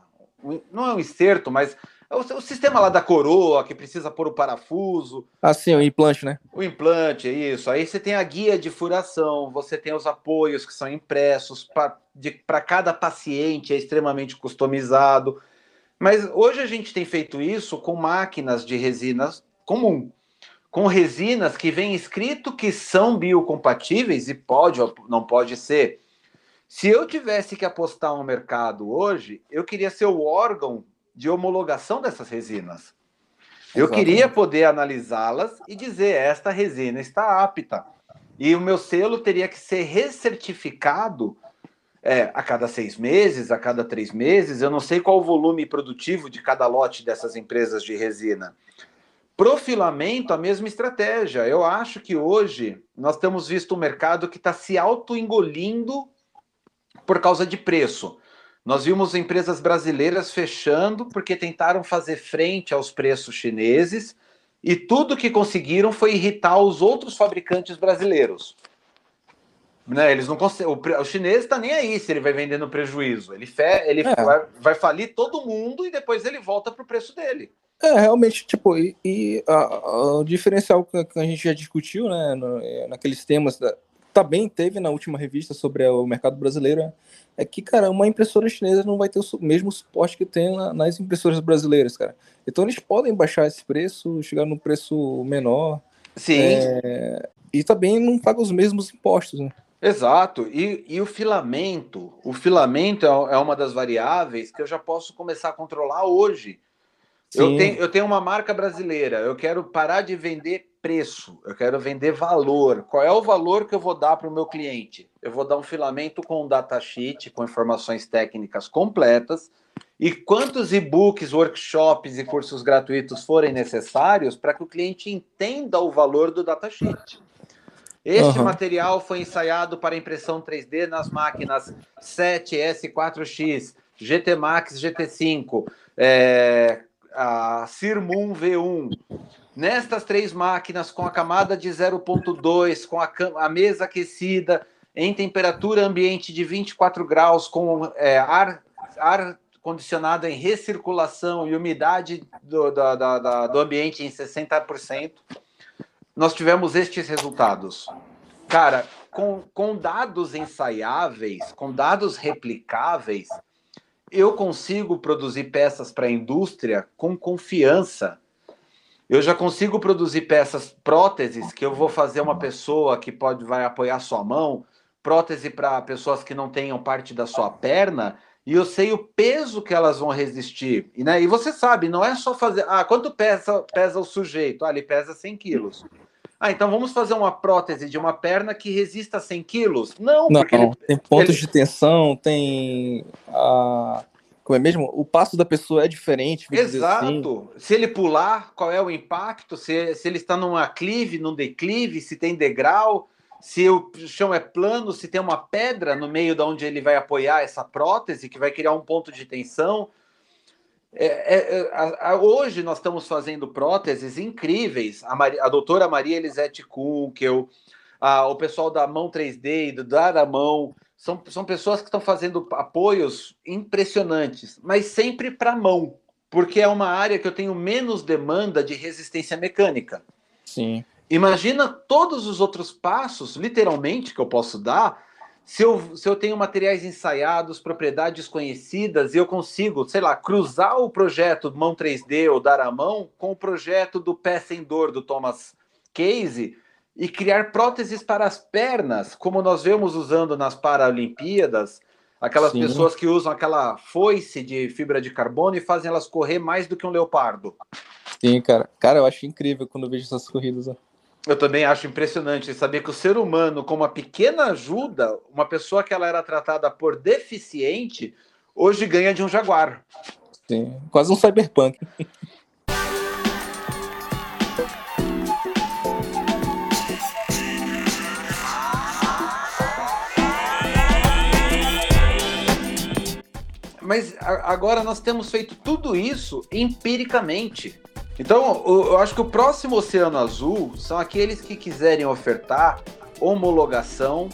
Não é um inserto, mas é o, o, sistema lá da coroa que precisa pôr o parafuso. Ah, sim, o implante, né? O implante, é isso. Aí você tem a guia de furação, você tem os apoios que são impressos para cada paciente, é extremamente customizado. Mas hoje a gente tem feito isso com máquinas de resinas comum com resinas que vem escrito que são biocompatíveis e pode ou não pode ser. Se eu tivesse que apostar no mercado hoje, eu queria ser o órgão de homologação dessas resinas. Eu queria poder analisá-las e dizer esta resina está apta. E o meu selo teria que ser recertificado é, a cada seis meses, a cada três meses. Eu não sei qual o volume produtivo de cada lote dessas empresas de resina. Profilamento, a mesma estratégia. Eu acho que hoje nós temos visto um mercado que está se auto-engolindo por causa de preço. Nós vimos empresas brasileiras fechando porque tentaram fazer frente aos preços chineses e tudo que conseguiram foi irritar os outros fabricantes brasileiros. Né, eles não conseguem. O, o chinês está nem aí se ele vai vender no prejuízo. Ele, fe, ele é. vai, vai falir todo mundo e depois ele volta para o preço dele. É, realmente, tipo, e, e a, a, o diferencial que, a gente já discutiu, né, no, é, naqueles temas, da, também teve na última revista sobre o mercado brasileiro, é que, cara, uma impressora chinesa não vai ter o mesmo suporte que tem na, nas impressoras brasileiras, cara. Então eles podem baixar esse preço, chegar num preço menor. Sim. É, e também não paga os mesmos impostos, né? Exato. E, e o filamento, o filamento é, é uma das variáveis que eu já posso começar a controlar hoje. Eu tenho, eu tenho uma marca brasileira, eu quero parar de vender preço, eu quero vender valor. Qual é o valor que eu vou dar para o meu cliente? Eu vou dar um filamento com um datasheet, com informações técnicas completas, e quantos e-books, workshops e cursos gratuitos forem necessários para que o cliente entenda o valor do datasheet. Este uhum. material foi ensaiado para impressão 3D nas máquinas 7S4X, GT Max GT5, é, a Sirmun V1. Nestas três máquinas, com a camada de 0.2, com a, a mesa aquecida, em temperatura ambiente de 24 graus, com é, ar, ar condicionado em recirculação e umidade do, da, da, da, do ambiente em 60%, nós tivemos estes resultados. Cara, com, com dados ensaiáveis, com dados replicáveis, eu consigo produzir peças para a indústria com confiança. Eu já consigo produzir peças, próteses, que eu vou fazer uma pessoa que pode vai apoiar sua mão, prótese para pessoas que não tenham parte da sua perna, e eu sei o peso que elas vão resistir. E, né, e você sabe, não é só fazer. Ah, quanto pesa, pesa o sujeito? Ah, ele pesa 100 quilos. Ah, então vamos fazer uma prótese de uma perna que resista a 100 quilos? Não, Não, porque ele, tem pontos ele- de tensão, tem a. Como é mesmo? O passo da pessoa é diferente. assim. Exato. Se ele pular, qual é o impacto? Se, se ele está num aclive, num declive, se tem degrau, se o chão é plano, se tem uma pedra no meio de onde ele vai apoiar essa prótese, que vai criar um ponto de tensão. É, é, é, a- a- hoje nós estamos fazendo próteses incríveis. A, Mari- a doutora Maria Elisete Kunkel, a- o pessoal da Mão 3D e do Dar a Mão, são, são pessoas que estão fazendo apoios impressionantes, mas sempre para a mão, porque é uma área que eu tenho menos demanda de resistência mecânica. Sim. Imagina todos os outros passos, literalmente, que eu posso dar, se eu, se eu tenho materiais ensaiados, propriedades conhecidas, e eu consigo, sei lá, cruzar o projeto Mão 3D ou Dar a Mão com o projeto do Pé Sem Dor, do Thomas Casey, e criar próteses para as pernas, como nós vemos usando nas Paralimpíadas, aquelas Sim. pessoas que usam aquela foice de fibra de carbono e fazem elas correr mais do que um leopardo. Sim, cara. Cara, eu acho incrível quando eu vejo essas corridas. ó. Eu também acho impressionante saber que o ser humano, com uma pequena ajuda, uma pessoa que ela era tratada por deficiente, hoje ganha de um jaguar. Sim. Quase um cyberpunk. Mas agora nós temos feito tudo isso empiricamente. Então, eu acho que o próximo Oceano Azul são aqueles que quiserem ofertar homologação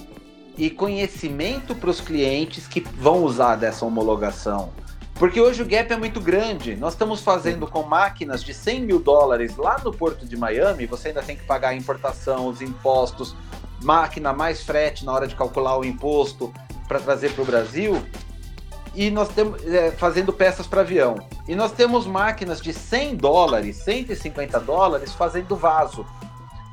e conhecimento para os clientes que vão usar dessa homologação. Porque hoje o gap é muito grande. Nós estamos fazendo com máquinas de 100 mil dólares lá no porto de Miami, você ainda tem que pagar a importação, os impostos, máquina mais frete na hora de calcular o imposto para trazer para o Brasil e nós temos é, fazendo peças para avião. E nós temos máquinas de 100 dólares, 150 dólares fazendo vaso.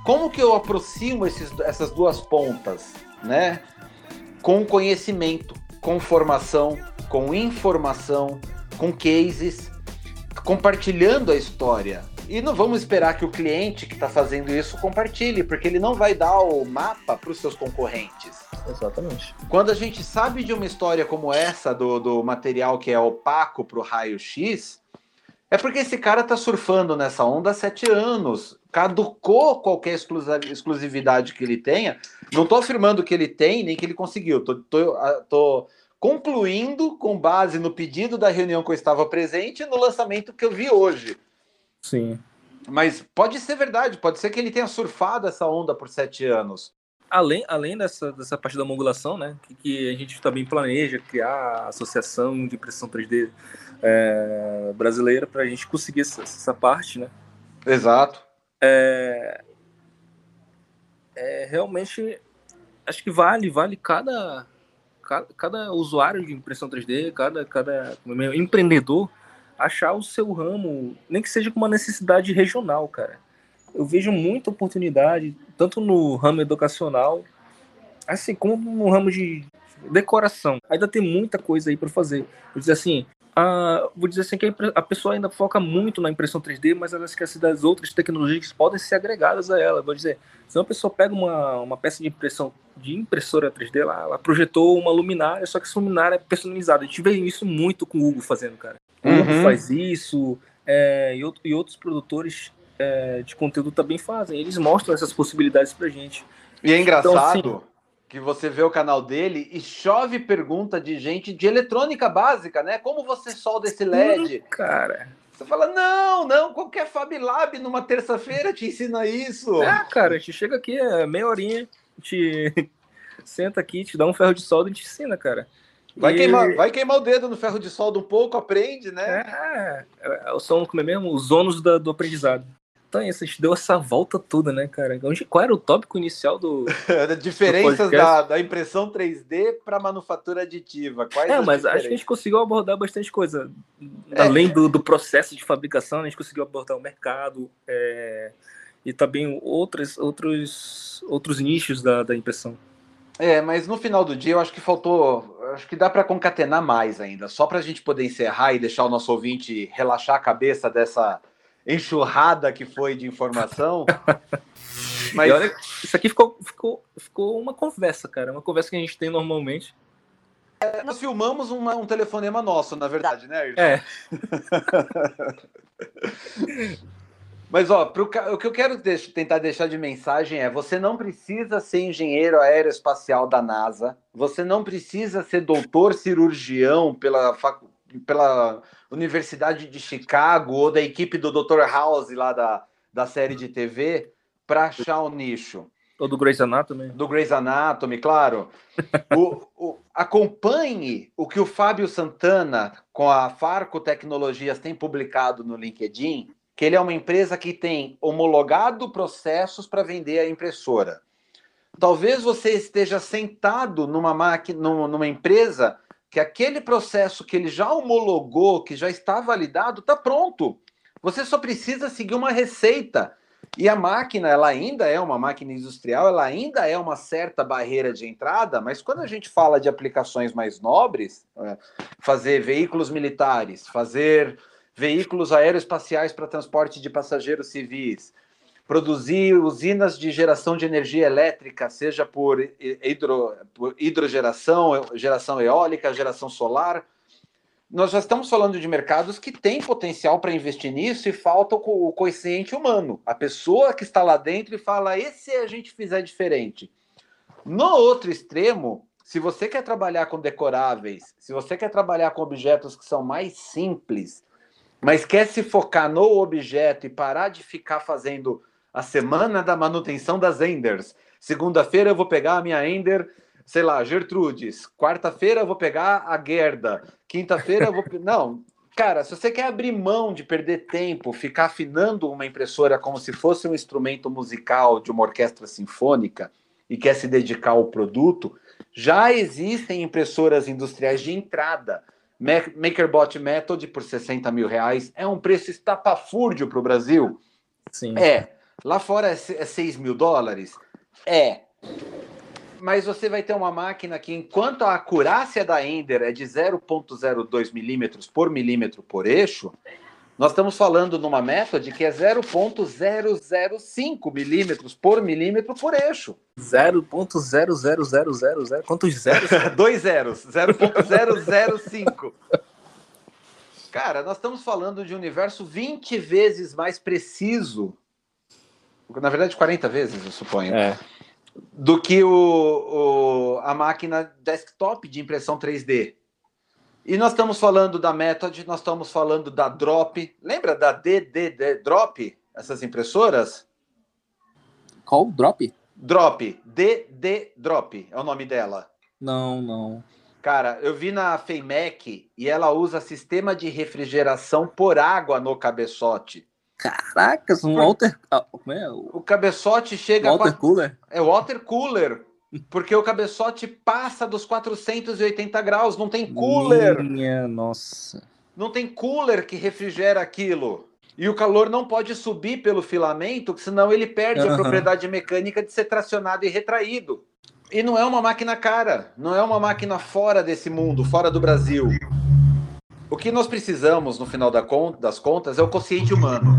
Como que eu aproximo esses, essas duas pontas, né? Com conhecimento, com formação, com informação, com cases, compartilhando a história. E não vamos esperar que o cliente que está fazendo isso compartilhe, porque ele não vai dar o mapa para os seus concorrentes. Exatamente. Quando a gente sabe de uma história como essa, do, do material que é opaco para o raio-x, é porque esse cara tá surfando nessa onda há sete anos. Caducou qualquer exclusividade que ele tenha. Não tô afirmando que ele tem, nem que ele conseguiu. Tô, tô, ah, tô concluindo com base no pedido da reunião que eu estava presente e no lançamento que eu vi hoje. Sim. Mas pode ser verdade, pode ser que ele tenha surfado essa onda por sete anos. Além, além dessa, dessa parte da modulação, né, que, que a gente também planeja criar a associação de impressão 3D é, brasileira para a gente conseguir essa, essa parte, né? Exato. É, é, realmente acho que vale, vale cada, cada, cada usuário de impressão 3D, cada, cada é, empreendedor achar o seu ramo, nem que seja com uma necessidade regional, cara. Eu vejo muita oportunidade, tanto no ramo educacional, assim como no ramo de decoração. Ainda tem muita coisa aí para fazer. Vou dizer assim, a, vou dizer assim que a, pessoa ainda foca muito na impressão 3D, mas ela esquece das outras tecnologias que podem ser agregadas a ela. Vou dizer, se uma pessoa pega uma, uma peça de impressão de impressora 3D, ela, ela projetou uma luminária, só que essa luminária é personalizada. A gente vê isso muito com o Hugo fazendo, cara. O Hugo Uhum. faz isso, é, e, outro- e outros produtores é, de conteúdo também fazem. Eles mostram essas possibilidades pra gente. E é engraçado Então, que você vê o canal dele e chove pergunta de gente de eletrônica básica, né? Como você solda esse LED? Cara, Você fala, não, não, qualquer Fab Lab numa terça-feira te ensina isso. É, cara, a gente chega aqui, é meia horinha, gente [LAUGHS] senta aqui, te dá um ferro de solda e te ensina, cara. Vai, E- queimar, vai queimar o dedo no ferro de solda um pouco, aprende, né? É, é, é, são como é mesmo? Os ônus do aprendizado. Então gente deu essa volta toda, né, cara? Onde, qual era o tópico inicial do. [LAUGHS] Diferenças podcast. da, da impressão 3D para manufatura aditiva. Quais É, as mas acho que a gente conseguiu abordar bastante coisa. É. Além do, do processo de fabricação, a gente conseguiu abordar o mercado é, e também outros, outros, outros nichos da, da impressão. É, mas no final do dia eu acho que faltou. Acho que dá para concatenar mais ainda, só para a gente poder encerrar e deixar o nosso ouvinte relaxar a cabeça dessa enxurrada que foi de informação. [LAUGHS] Mas olha, isso aqui ficou, ficou, ficou uma conversa, cara. Uma conversa que a gente tem normalmente. nós filmamos uma- um telefonema nosso, na verdade, né, Ayrton? É, [LAUGHS] Mas ó, pro o que eu quero deix- tentar deixar de mensagem é: você não precisa ser engenheiro aeroespacial da NASA, você não precisa ser doutor cirurgião pela, facu- pela Universidade de Chicago ou da equipe do Dr. House lá da, da série de TV para achar o nicho ou do Grey's Anatomy. do Grey's Anatomy, claro. O, o- acompanhe o que o Fábio Santana, com a Farco Tecnologias, tem publicado no LinkedIn, que ele é uma empresa que tem homologado processos para vender a impressora. Talvez você esteja sentado numa máquina, num- numa empresa que aquele processo que ele já homologou, que já está validado, está pronto. Você só precisa seguir uma receita. E a máquina, ela ainda é uma máquina industrial, ela ainda é uma certa barreira de entrada, mas quando a gente fala de aplicações mais nobres, é, fazer veículos militares, fazer veículos aeroespaciais para transporte de passageiros civis, produzir usinas de geração de energia elétrica, seja por, hi- hidro, por hidrogeração, geração eólica, geração solar, nós já estamos falando de mercados que têm potencial para investir nisso e falta o coeficiente humano. A pessoa que está lá dentro e fala: e se a gente fizer diferente? No outro extremo, se você quer trabalhar com decoráveis, se você quer trabalhar com objetos que são mais simples, mas quer se focar no objeto e parar de ficar fazendo a semana da manutenção das Enders. Segunda-feira eu vou pegar a minha Ender, sei lá, Gertrudes. Quarta-feira eu vou pegar a Gerda. Quinta-feira eu vou. Não, cara, se você quer abrir mão de perder tempo, ficar afinando uma impressora como se fosse um instrumento musical de uma orquestra sinfônica e quer se dedicar ao produto, já existem impressoras industriais de entrada. Ma- MakerBot Method por 60 mil reais é um preço estapafúrdio para o Brasil. Sim. É. Lá fora é se- é 6 mil dólares? É. Mas você vai ter uma máquina que, enquanto a acurácia da Ender é de 0,02 milímetros por milímetro por eixo, nós estamos falando numa method que é 0,005 milímetros por milímetro por eixo. 0.00000. Quantos zeros? [LAUGHS] Dois zeros, 0.005. Cara, nós estamos falando de um universo 20 vezes mais preciso, na verdade 40 vezes, eu suponho, É. do que o, o- a máquina desktop de impressão 3D. E nós estamos falando da Method, nós estamos falando da Drop. Lembra da DDD Drop? Essas impressoras? Qual? Drop? Drop, DD Drop é o nome dela. Não, não. Cara, eu vi na FEIMEC e ela usa sistema de refrigeração por água no cabeçote. Caracas, um water. ah, Como é? O cabeçote chega water a... cooler? É water cooler, porque o cabeçote passa dos 480 graus, não tem cooler, Minha nossa. não tem cooler que refrigera aquilo. E o calor não pode subir pelo filamento, senão ele perde a Aham. propriedade mecânica de ser tracionado e retraído. E não é uma máquina cara, não é uma máquina fora desse mundo, fora do Brasil. O que nós precisamos, no final das contas, é o consciente humano.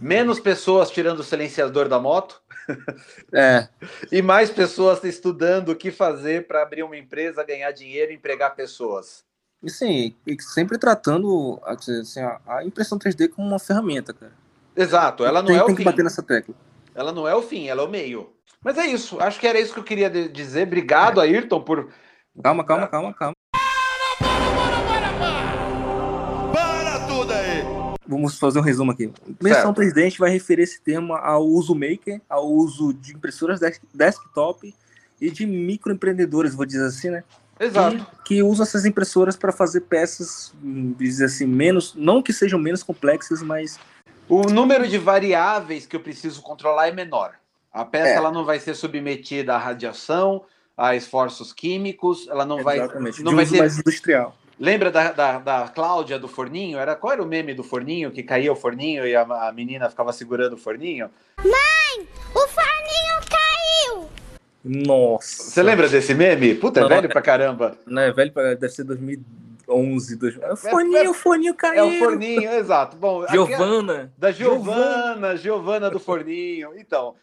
Menos pessoas tirando o silenciador da moto [LAUGHS] É. e mais pessoas estudando o que fazer para abrir uma empresa, ganhar dinheiro e empregar pessoas. E sim, e sempre tratando assim, a, a impressão 3D como uma ferramenta, cara. Exato, ela não tem, é o tem que fim. bater nessa tecla. Ela não é o fim, ela é o meio. Mas é isso, acho que era isso que eu queria dizer. Obrigado, Ayrton, por. Calma, calma, calma, calma. Vamos fazer um resumo aqui. Impressão 3D, a gente vai referir esse termo ao uso maker, ao uso de impressoras desktop e de microempreendedores, vou dizer assim, né? Exato. Que, que usam essas impressoras para fazer peças, hum, dizer assim, menos, não que sejam menos complexas, mas O número de variáveis que eu preciso controlar é menor. A peça É. ela não vai ser submetida à radiação, a esforços químicos, ela não vai. exatamente, Não de vai mais industrial. Lembra da, da, da Cláudia do forninho? Era, qual era o meme do forninho? Que caía o forninho e a, a menina ficava segurando o forninho? O forninho caiu! Nossa. Você lembra desse meme? Puta, é Não, velho é- pra caramba. Não, é velho, pra- deve ser 2011, 2000. É o forninho, o forninho caiu. É o forninho, exato. Bom, aquela- Giovana. da Giovana, Giovana do forninho. Então,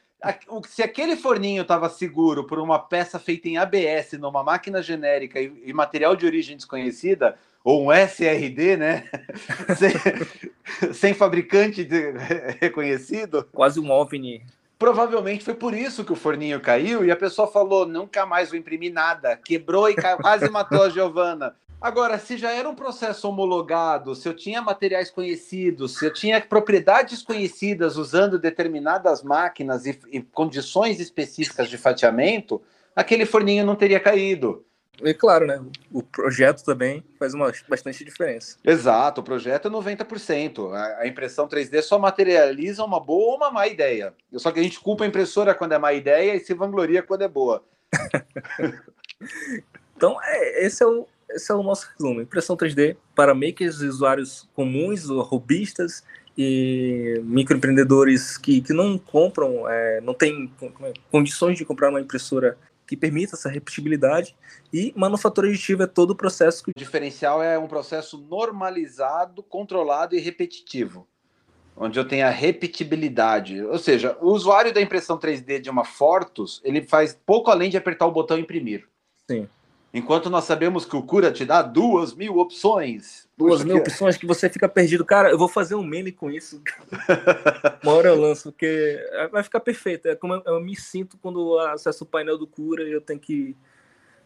se aquele forninho estava seguro por uma peça feita em ABS numa máquina genérica e, e material de origem desconhecida, ou um SRD, né? [LAUGHS] sem, sem fabricante de- reconhecido, Quase um OVNI. provavelmente foi por isso que o forninho caiu e a pessoa falou: nunca mais vou imprimir nada. Quebrou e ca- quase matou a Giovana. Agora, se já era um processo homologado, se eu tinha materiais conhecidos, se eu tinha propriedades conhecidas usando determinadas máquinas e, e condições específicas de fatiamento, aquele forninho não teria caído. E claro, né? O projeto também faz uma bastante diferença. Exato, o projeto é 90%. A, a impressão 3D só materializa uma boa ou uma má ideia. Só que a gente culpa a impressora quando é má ideia e se vangloria quando é boa. [LAUGHS] Então, é, esse, é o, esse é o nosso resumo. Impressão 3D para makers e usuários comuns, ou robistas e microempreendedores que, que não compram, é, não têm é, condições de comprar uma impressora que permita essa repetibilidade. E manufatura aditiva é todo o processo que O diferencial é um processo normalizado, controlado e repetitivo, onde eu tenho a repetibilidade. Ou seja, o usuário da impressão 3D de uma Fortus, ele faz pouco além de apertar o botão imprimir. Sim. Enquanto nós sabemos que o Cura te dá duas mil opções. duas mil que- opções que você fica perdido. Cara, eu vou fazer um meme com isso. [LAUGHS] Uma hora eu lanço, porque vai ficar perfeito. É como eu, eu me sinto quando eu acesso o painel do Cura e eu tenho que,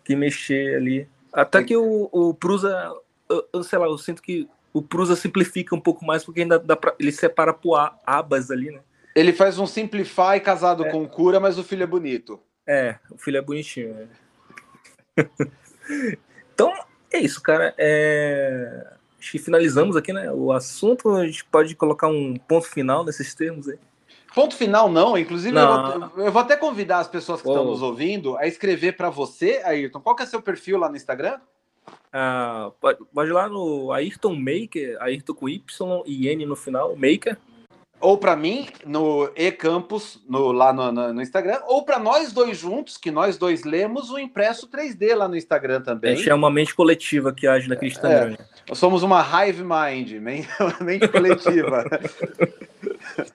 que mexer ali. Até que o, o Prusa, eu, eu sei lá, eu sinto que o Prusa simplifica um pouco mais, porque ainda dá pra, ele separa por abas ali, né? Ele faz um Simplify casado É. com o Cura, mas o filho é bonito. É, o filho é bonitinho. né? Então, é isso, cara. É... Acho que finalizamos aqui, né? O assunto, a gente pode colocar um ponto final nesses termos aí. Ponto final, não. Inclusive, Não. Eu, vou, eu vou até convidar as pessoas que estão nos ouvindo a escrever para você, Ayrton. Qual que é seu perfil lá no Instagram? Ah, pode, pode ir lá no Ayrton Maker, Ayrton com Y e N no final, Maker. Ou para mim, no eCampus, no, lá no, no- no Instagram, ou para nós dois juntos, que nós dois lemos o impresso 3D lá no Instagram A também. gente é uma mente coletiva que age naquele Instagram. Nós somos uma hive mind, [LAUGHS] men- mente coletiva. [LAUGHS]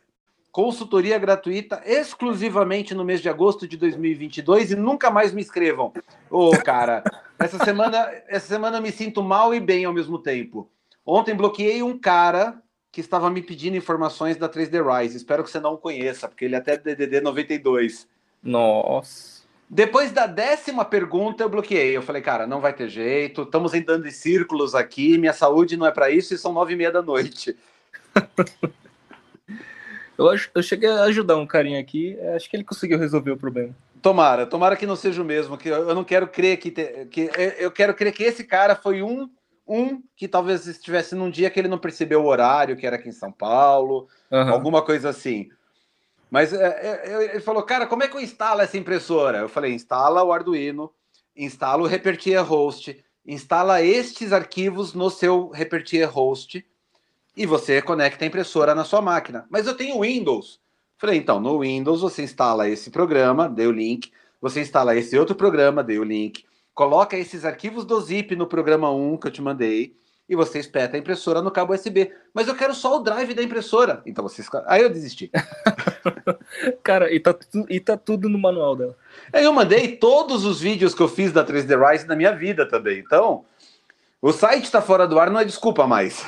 Consultoria gratuita exclusivamente no mês de agosto de 2022 e nunca mais me escrevam. Ô, cara, essa semana, essa semana eu me sinto mal e bem ao mesmo tempo. Ontem bloqueei um cara que estava me pedindo informações da 3D Rise. Espero que você não o conheça, porque ele é até DDD 92. Nossa. Depois da décima pergunta, eu bloqueei. Eu falei, cara, não vai ter jeito. Estamos andando em círculos aqui. Minha saúde não é para isso e são nove e meia da noite. [LAUGHS] Eu, acho- eu cheguei a ajudar um carinha aqui, é, acho que ele conseguiu resolver o problema. Tomara, tomara que não seja o mesmo. Que eu eu não quero crer que, te- que eu quero crer que esse cara foi um um que talvez estivesse num dia que ele não percebeu o horário, que era aqui em São Paulo, Aham. alguma coisa assim. Mas é, é, é, ele falou, cara, como é que eu instalo essa impressora? Eu falei, instala o Arduino, instala o Repertier Host, instala estes arquivos no seu Repertier Host e você conecta a impressora na sua máquina. Mas eu tenho Windows. Falei, então, no Windows você instala esse programa, dei o link, você instala esse outro programa, dei o link, coloca esses arquivos do zip no programa 1 que eu te mandei e você espeta a impressora no cabo USB. Mas eu quero só o drive da impressora. Então você. esco- Aí eu desisti. [LAUGHS] Cara, e tá, e tá tudo no manual dela. Aí eu mandei todos os vídeos que eu fiz da 3D Rise na minha vida também. Então, o site está fora do ar, não é desculpa mais.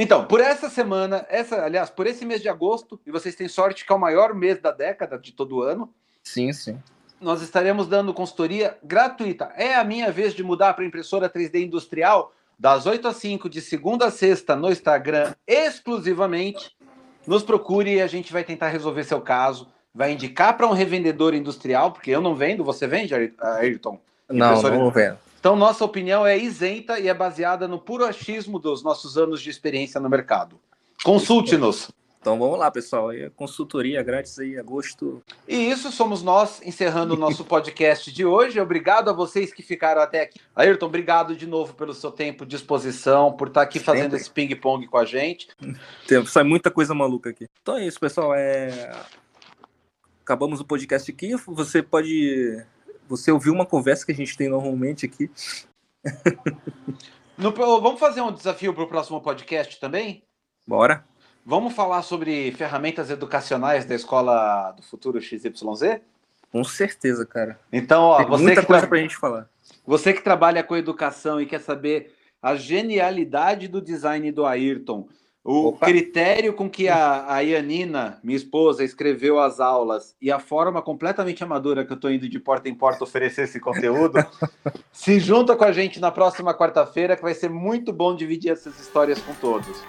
Então, por essa semana, essa, aliás, por esse mês de agosto, e vocês têm sorte que é o maior mês da década de todo ano, Sim, sim. Nós estaremos dando consultoria gratuita. É a minha vez de mudar para impressora 3D industrial? das 8 às 5, de segunda a sexta, no Instagram, exclusivamente. Nos procure e a gente vai tentar resolver seu caso. Vai indicar para um revendedor industrial, porque eu não vendo, você vende, Ayrton? Não, Impressora- não vendo. Então, nossa opinião é isenta e é baseada no puro achismo dos nossos anos de experiência no mercado. Consulte-nos. Então vamos lá, pessoal. A consultoria grátis aí, agosto. E isso somos nós encerrando o nosso podcast de hoje. Obrigado a vocês que ficaram até aqui. Ayrton, obrigado de novo pelo seu tempo, disposição, por estar aqui fazendo Sempre. esse ping-pong com a gente. Tem, sai muita coisa maluca aqui. Então é isso, pessoal. É... Acabamos o podcast aqui. Você pode. Você ouviu uma conversa que a gente tem normalmente aqui. No- vamos fazer um desafio para o próximo podcast também? Bora. Vamos falar sobre ferramentas educacionais da Escola do Futuro XYZ? Com certeza, cara. Então, ó, Tem você muita que, coisa tra- pra gente falar. você que trabalha com educação e quer saber a genialidade do design do Ayrton, o Opa. critério com que a, a Ianina, minha esposa, escreveu as aulas e a forma completamente amadora que eu estou indo de porta em porta oferecer esse conteúdo, [LAUGHS] se junta com a gente na próxima quarta-feira, que vai ser muito bom dividir essas histórias com todos.